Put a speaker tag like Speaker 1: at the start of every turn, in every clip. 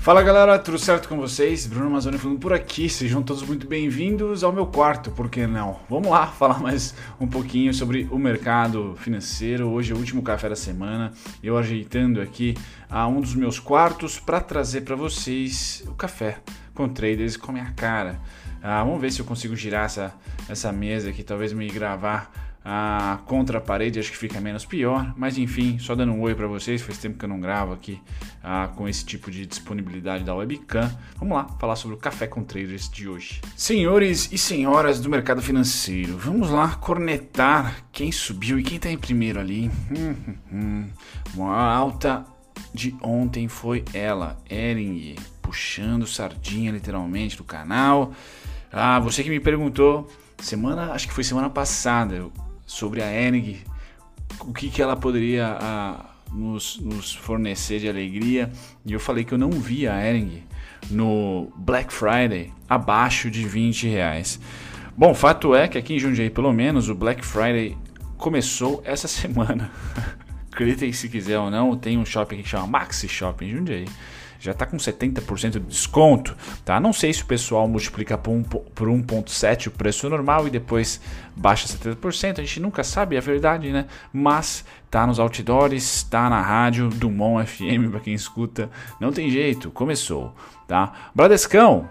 Speaker 1: Fala galera, tudo certo com vocês? Bruno Amazônia falando por aqui, sejam todos muito bem-vindos ao meu quarto, por que não? Vamos lá falar mais um pouquinho sobre o mercado financeiro. Hoje é o último café da semana, eu ajeitando aqui a um dos meus quartos para trazer para vocês o café com traders com a minha cara. Ah, vamos ver se eu consigo girar essa, essa mesa aqui, talvez me gravar contra a parede acho que fica menos pior, mas enfim, só dando um oi para vocês, faz tempo que eu não gravo aqui ah, com esse tipo de disponibilidade da webcam. Vamos lá falar sobre o café com traders de hoje. Senhores e senhoras do mercado financeiro, vamos lá cornetar quem subiu e quem está em primeiro ali. Hum, hum. Uma alta de ontem foi ela, Ering, puxando sardinha literalmente do canal. Ah, você que me perguntou semana, acho que foi semana passada, sobre a Enig, o que, que ela poderia a, nos, nos, fornecer de alegria. E eu falei que eu não vi a Ering no Black Friday abaixo de 20 reais. Bom, fato é que aqui em Jundiaí, pelo menos, o Black Friday começou essa semana. Acreditem se quiser ou não, tem um shopping que chama Maxi Shopping Jundiaí já está com 70% de desconto, tá? Não sei se o pessoal multiplica por 1.7 o preço normal e depois baixa 70%, a gente nunca sabe, é verdade, né? Mas tá nos outdoors, tá na rádio Dumont FM para quem escuta, não tem jeito, começou, tá? Bradescão,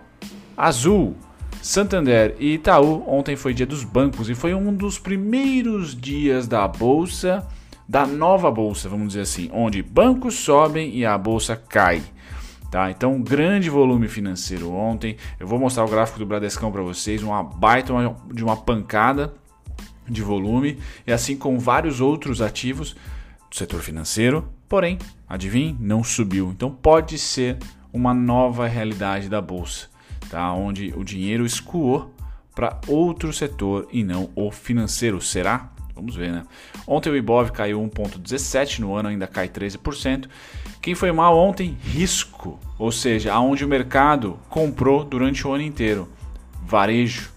Speaker 1: Azul, Santander e Itaú, ontem foi dia dos bancos e foi um dos primeiros dias da bolsa, da nova bolsa, vamos dizer assim, onde bancos sobem e a bolsa cai. Tá? Então, grande volume financeiro ontem. Eu vou mostrar o gráfico do Bradescão para vocês, uma baita de uma pancada de volume, e assim com vários outros ativos do setor financeiro. Porém, adivinhe, não subiu. Então, pode ser uma nova realidade da bolsa, tá? onde o dinheiro escoou para outro setor e não o financeiro. Será? Vamos ver, né? Ontem o Ibov caiu 1,17, no ano ainda cai 13%. Quem foi mal ontem? Risco, ou seja, aonde o mercado comprou durante o ano inteiro. Varejo.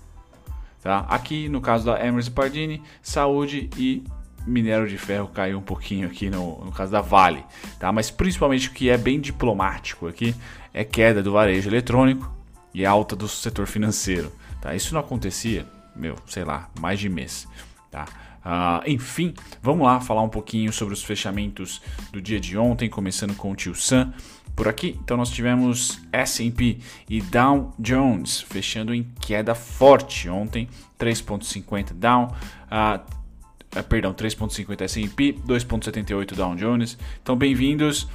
Speaker 1: Tá? Aqui, no caso da Emerson Pardini, saúde e minério de ferro caiu um pouquinho aqui no, no caso da Vale. Tá? Mas principalmente o que é bem diplomático aqui é queda do varejo eletrônico e alta do setor financeiro. Tá? Isso não acontecia, meu, sei lá, mais de mês. Tá? Uh, enfim, vamos lá falar um pouquinho sobre os fechamentos do dia de ontem, começando com o Tio Sam por aqui. Então nós tivemos S&P e Dow Jones fechando em queda forte ontem, 3.50 Dow, uh, perdão, 3.50 S&P, 2.78 Dow Jones. Então bem-vindos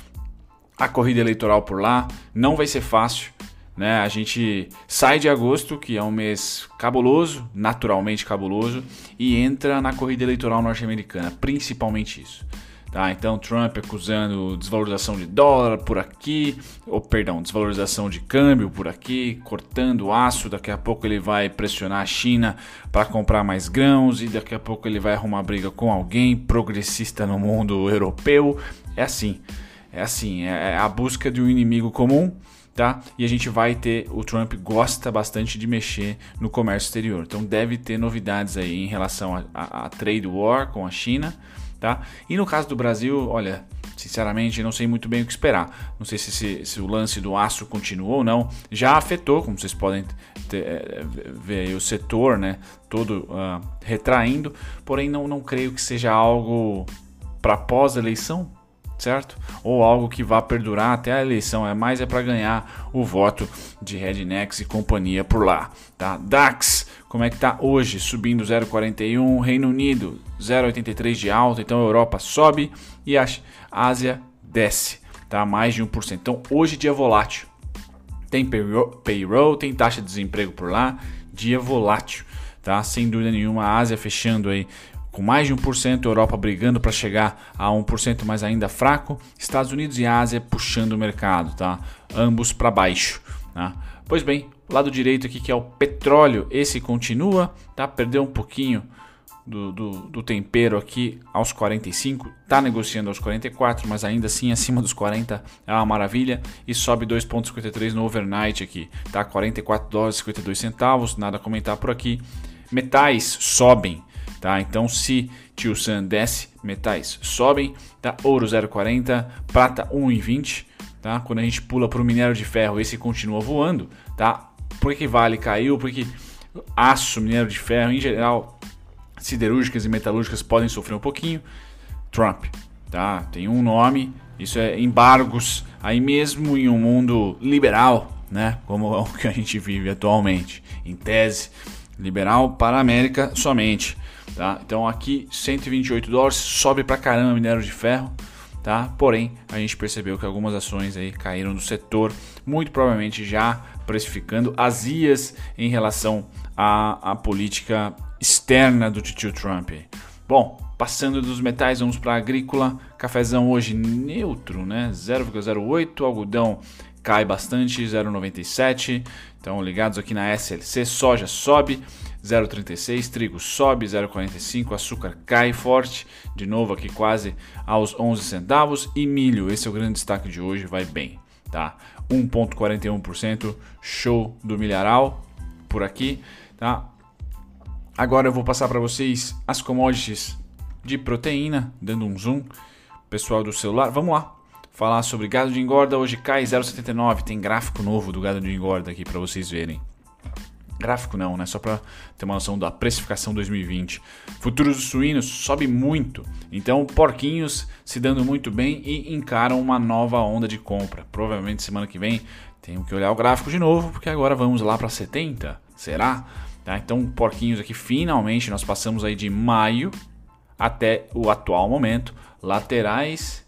Speaker 1: à corrida eleitoral por lá. Não vai ser fácil. Né? A gente sai de agosto, que é um mês cabuloso, naturalmente cabuloso, e entra na corrida eleitoral norte-americana, principalmente isso. Tá, então Trump acusando desvalorização de dólar por aqui, ou perdão, desvalorização de câmbio por aqui, cortando aço, daqui a pouco ele vai pressionar a China para comprar mais grãos e daqui a pouco ele vai arrumar briga com alguém progressista no mundo europeu. É assim, é assim, é a busca de um inimigo comum tá? E a gente vai ter, o Trump gosta bastante de mexer no comércio exterior, então deve ter novidades aí em relação a, a, a trade war com a China, tá? E no caso do Brasil, olha, sinceramente não sei muito bem o que esperar. Não sei se, se, se o lance do aço continuou ou não. Já afetou, como vocês podem ter, é, ver o setor, né? Todo uh, retraindo, porém não, não creio que seja algo para pós-eleição, certo? Ou algo que vá perdurar até a eleição, é mais é para ganhar o voto de Rednex e companhia por lá, tá? DAX, como é que tá hoje? Subindo 0,41, Reino Unido 0,83 de alta, então a Europa sobe e a Ásia desce, tá? Mais de 1%. Então hoje dia volátil. Tem payroll, tem taxa de desemprego por lá, dia volátil, tá? Sem dúvida nenhuma, a Ásia fechando aí com mais de 1%, Europa brigando para chegar a 1%, mas ainda fraco, Estados Unidos e Ásia puxando o mercado, tá? Ambos para baixo, tá? Pois bem, lado direito aqui que é o petróleo, esse continua, tá? Perdeu um pouquinho do, do, do, tempero aqui aos 45, tá negociando aos 44, mas ainda assim acima dos 40 é uma maravilha e sobe 2,53 no overnight aqui, tá? 44 dólares e 52 centavos, nada a comentar por aqui. Metais sobem, tá? Então se Tio Sam desce, metais sobem, tá? Ouro 0,40, prata 1,20, tá? Quando a gente pula para o minério de ferro, esse continua voando, tá? Por que Vale caiu? Porque aço, minério de ferro, em geral, siderúrgicas e metalúrgicas podem sofrer um pouquinho. Trump, tá? Tem um nome, isso é embargos, aí mesmo em um mundo liberal, né? Como é o que a gente vive atualmente, em tese, liberal para a América somente, tá? Então aqui 128 dólares, sobe pra caramba minério de ferro, tá? Porém, a gente percebeu que algumas ações aí caíram do setor, muito provavelmente já precificando azias em relação à, à política externa do tio Trump. Bom, passando dos metais, vamos para agrícola. Cafezão hoje neutro, né? 0,08, algodão cai bastante, 0,97. Então, ligados aqui na SLC, soja sobe 0,36, trigo sobe 0,45, açúcar cai forte, de novo aqui quase aos 11 centavos e milho, esse é o grande destaque de hoje, vai bem, tá? 1,41%, show do milharal por aqui, tá? Agora eu vou passar para vocês as commodities de proteína, dando um zoom, pessoal do celular, vamos lá. Falar sobre gado de engorda, hoje cai 0,79, tem gráfico novo do gado de engorda aqui para vocês verem. Gráfico não, né? Só para ter uma noção da precificação 2020. Futuros dos suínos sobe muito, então porquinhos se dando muito bem e encaram uma nova onda de compra. Provavelmente semana que vem temos que olhar o gráfico de novo, porque agora vamos lá para 70, será? Tá? Então porquinhos aqui finalmente nós passamos aí de maio até o atual momento, laterais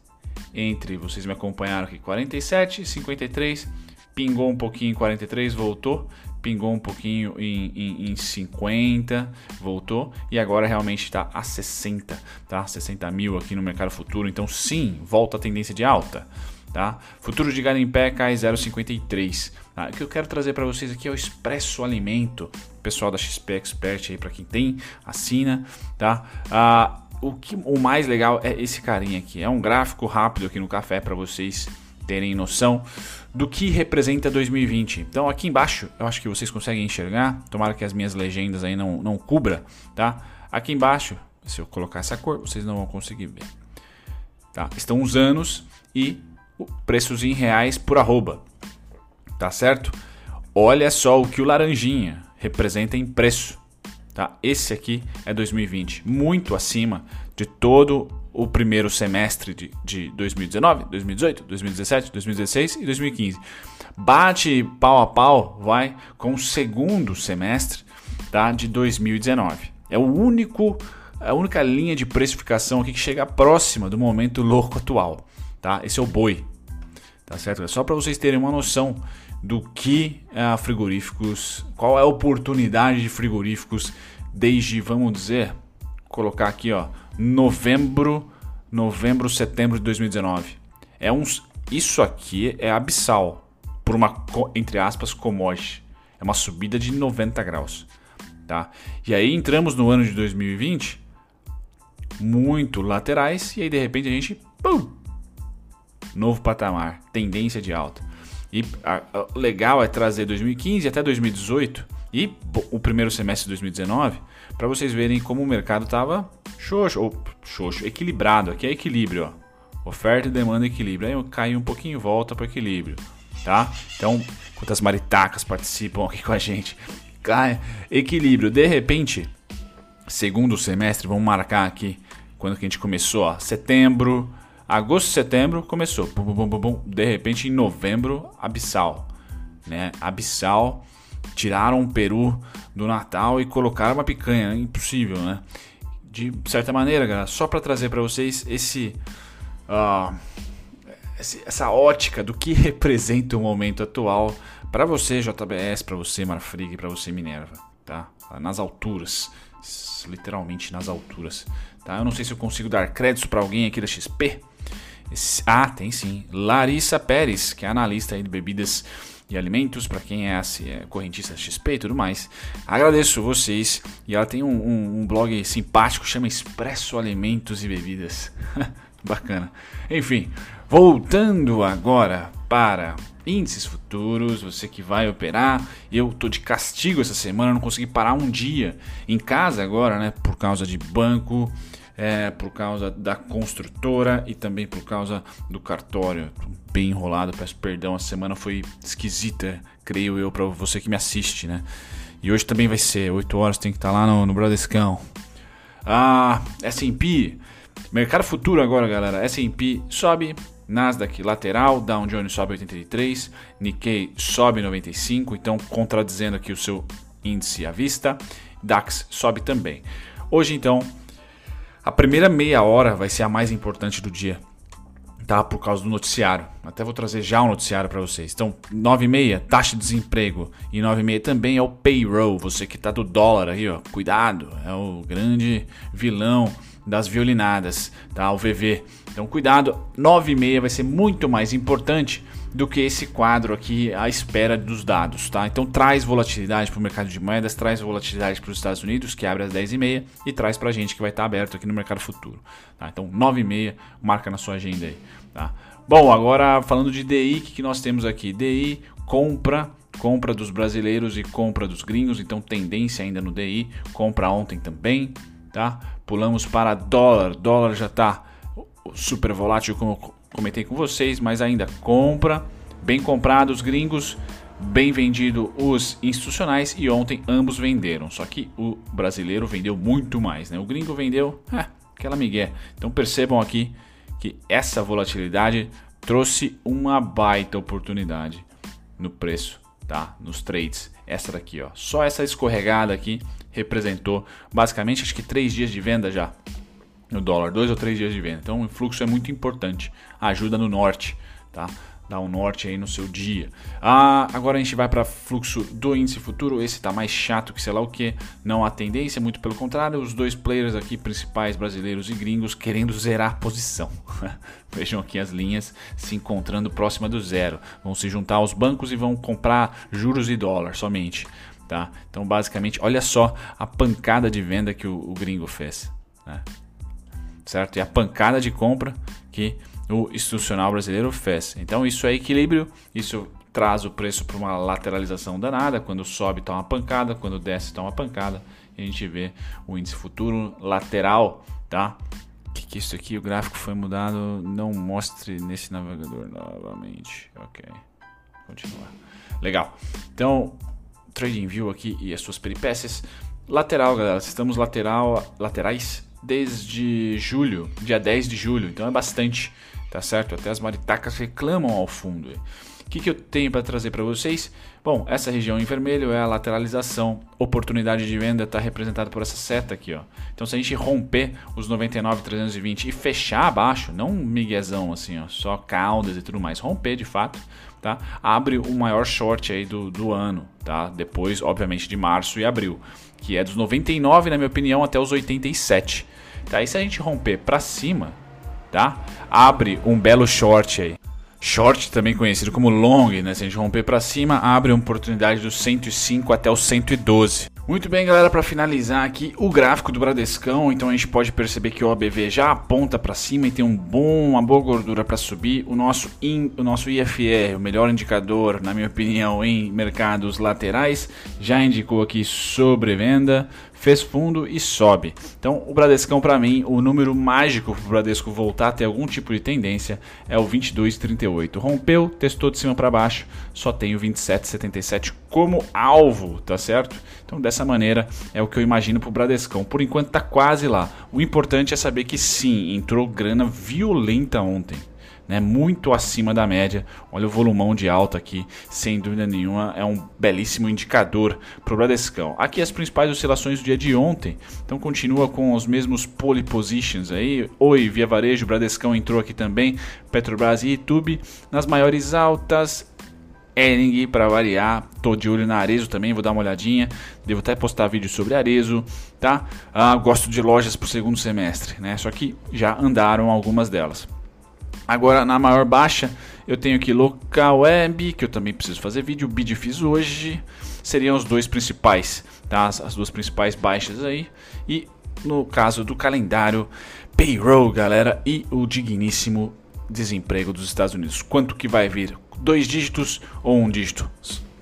Speaker 1: entre, vocês me acompanharam aqui, 47, 53, pingou um pouquinho em 43, voltou, pingou um pouquinho em, em, em 50, voltou e agora realmente está a 60, tá? 60 mil aqui no mercado futuro, então sim, volta a tendência de alta. Tá? Futuro de gado em pé cai 0,53. Tá? O que eu quero trazer para vocês aqui é o Expresso Alimento, pessoal da XP Expert aí para quem tem, assina, tá? Ah, o, que, o mais legal é esse carinha aqui. É um gráfico rápido aqui no café para vocês terem noção do que representa 2020. Então aqui embaixo, eu acho que vocês conseguem enxergar, tomara que as minhas legendas aí não, não cubra, tá? Aqui embaixo, se eu colocar essa cor, vocês não vão conseguir ver. Tá? Estão os anos e preços em reais por arroba, tá certo? Olha só o que o laranjinha representa em preço. Tá? Esse aqui é 2020, muito acima de todo o primeiro semestre de, de 2019, 2018, 2017, 2016 e 2015. Bate pau a pau, vai, com o segundo semestre tá, de 2019. É o único, a única linha de precificação aqui que chega próxima do momento louco atual. Tá? Esse é o boi. Tá certo? É só para vocês terem uma noção do que é frigoríficos, qual é a oportunidade de frigoríficos desde, vamos dizer, colocar aqui, ó, novembro, novembro, setembro de 2019. É uns, isso aqui é abissal por uma entre aspas commodity. É uma subida de 90 graus, tá? E aí entramos no ano de 2020 muito laterais e aí de repente a gente pum, novo patamar, tendência de alta. E o legal é trazer 2015 até 2018 e o primeiro semestre de 2019 para vocês verem como o mercado estava xoxo, ou xoxo, equilibrado. Aqui é equilíbrio, ó. Oferta e demanda equilíbrio. Aí eu caio um pouquinho e volta para equilíbrio, tá? Então, quantas maritacas participam aqui com a gente? Cai, equilíbrio. De repente, segundo semestre, vamos marcar aqui quando que a gente começou, ó, setembro, Agosto, setembro começou. Bum, bum, bum. De repente, em novembro, abissal. Né? Abissal. Tiraram o peru do Natal e colocaram uma picanha. Impossível, né? De certa maneira, galera, só para trazer para vocês esse, uh, essa ótica do que representa o momento atual para você, JBS, para você, Marfrig, para você, Minerva. Tá? Nas alturas. Literalmente nas alturas. Tá? Eu não sei se eu consigo dar crédito para alguém aqui da XP ah, tem sim. Larissa Pérez, que é analista de bebidas e alimentos, para quem é, é, correntista XP e tudo mais. Agradeço vocês. E ela tem um, um, um blog simpático, chama Expresso Alimentos e Bebidas. Bacana. Enfim, voltando agora para índices futuros, você que vai operar. Eu tô de castigo essa semana, não consegui parar um dia em casa agora, né? Por causa de banco é, por causa da construtora e também por causa do cartório. Tô bem enrolado, peço perdão, a semana foi esquisita, creio eu, para você que me assiste, né? E hoje também vai ser, 8 horas tem que estar tá lá no, no Bradescão. Ah, S&P, mercado futuro agora, galera. S&P sobe, Nasdaq lateral, Dow Jones sobe 83, Nikkei sobe 95, então contradizendo aqui o seu índice à vista. DAX sobe também. Hoje então, a primeira meia hora vai ser a mais importante do dia, tá? Por causa do noticiário. Até vou trazer já um noticiário para vocês. Então, 9 e meia, taxa de desemprego e 9 e meia também é o payroll. Você que tá do dólar aí, ó, cuidado, é o grande vilão das violinadas, tá? O VV. Então cuidado, 9 e meia vai ser muito mais importante do que esse quadro aqui à espera dos dados, tá? Então traz volatilidade para o mercado de moedas, traz volatilidade para os Estados Unidos, que abre às 10 e traz para a gente que vai estar tá aberto aqui no mercado futuro. Tá? Então 9 e meia, marca na sua agenda aí, tá? Bom, agora falando de DI, o que, nós temos aqui? DI, compra, compra dos brasileiros e compra dos gringos, então tendência ainda no DI, compra ontem também, tá? Pulamos para dólar, dólar já está super volátil como comentei com vocês, mas ainda compra, bem comprado os gringos, bem vendido os institucionais e ontem ambos venderam, só que o brasileiro vendeu muito mais, né? O gringo vendeu, é, aquela migué. Então percebam aqui que essa volatilidade trouxe uma baita oportunidade no preço, tá? Nos trades. Essa daqui, ó. Só essa escorregada aqui representou basicamente acho que três dias de venda já no dólar, dois ou três dias de venda. Então o fluxo é muito importante, ajuda no norte, tá? Dá um norte aí no seu dia. Ah, agora a gente vai para fluxo do índice futuro. Esse tá mais chato que sei lá o que. Não há tendência, muito pelo contrário. Os dois players aqui principais, brasileiros e gringos, querendo zerar a posição. Vejam aqui as linhas se encontrando próxima do zero. Vão se juntar aos bancos e vão comprar juros e dólar somente. Tá? Então, basicamente, olha só a pancada de venda que o, o gringo fez. Né? Certo? E a pancada de compra que o institucional brasileiro fez. Então, isso é equilíbrio, isso traz o preço para uma lateralização danada. Quando sobe, está uma pancada, quando desce, está uma pancada. E a gente vê o índice futuro lateral, tá? Que, que é isso aqui? O gráfico foi mudado. Não mostre nesse navegador novamente. Ok. Continuar. Legal. Então, TradingView aqui e as suas peripécias. Lateral, galera, estamos lateral, laterais desde julho, dia 10 de julho, então é bastante, tá certo? Até as maritacas reclamam ao fundo. O que, que eu tenho para trazer para vocês? Bom, essa região em vermelho é a lateralização, oportunidade de venda está representada por essa seta aqui. Ó. Então se a gente romper os 99,320 e fechar abaixo, não um miguezão assim, ó, só caudas e tudo mais, romper de fato, tá? abre o maior short aí do, do ano, tá? depois obviamente de março e abril, que é dos 99 na minha opinião até os 87. Tá? E se a gente romper para cima, tá? abre um belo short aí Short, também conhecido como long, né? Se a gente romper para cima, abre uma oportunidade do 105 até o 112. Muito bem, galera, para finalizar aqui o gráfico do Bradescão, então a gente pode perceber que o OBV já aponta para cima e tem um bom, uma boa gordura para subir. O nosso, in, o nosso IFR, o melhor indicador, na minha opinião, em mercados laterais, já indicou aqui sobrevenda fez fundo e sobe. Então, o Bradescão, para mim, o número mágico para o Bradesco voltar a ter algum tipo de tendência é o 22,38. Rompeu, testou de cima para baixo, só tem o 27,77 como alvo, tá certo? Então, dessa maneira, é o que eu imagino para o Bradescão. Por enquanto, está quase lá. O importante é saber que sim, entrou grana violenta ontem né, muito acima da média. Olha o volumão de alta aqui, sem dúvida nenhuma, é um belíssimo indicador para o Bradescão. Aqui as principais oscilações do dia de ontem, então continua com os mesmos pole positions aí. Oi, Via Varejo, Bradescão entrou aqui também, Petrobras e YouTube nas maiores altas. Ering para variar, tô de olho na Arezo também, vou dar uma olhadinha. Devo até postar vídeo sobre Arezo, tá? Ah, gosto de lojas para o segundo semestre, né? Só que já andaram algumas delas. Agora na maior baixa eu tenho aqui local web, que eu também preciso fazer vídeo, o bid fiz hoje. Seriam os dois principais, tá? As, as duas principais baixas aí. E no caso do calendário, payroll, galera, e o digníssimo desemprego dos Estados Unidos. Quanto que vai vir? Dois dígitos ou um dígito?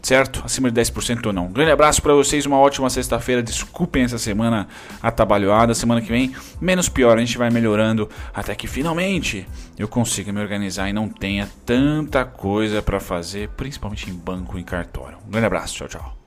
Speaker 1: Certo? Acima de 10% ou não. Grande abraço para vocês, uma ótima sexta-feira. Desculpem essa semana atabalhoada. Semana que vem, menos pior, a gente vai melhorando até que finalmente eu consiga me organizar e não tenha tanta coisa para fazer, principalmente em banco e cartório. Um grande abraço, tchau, tchau.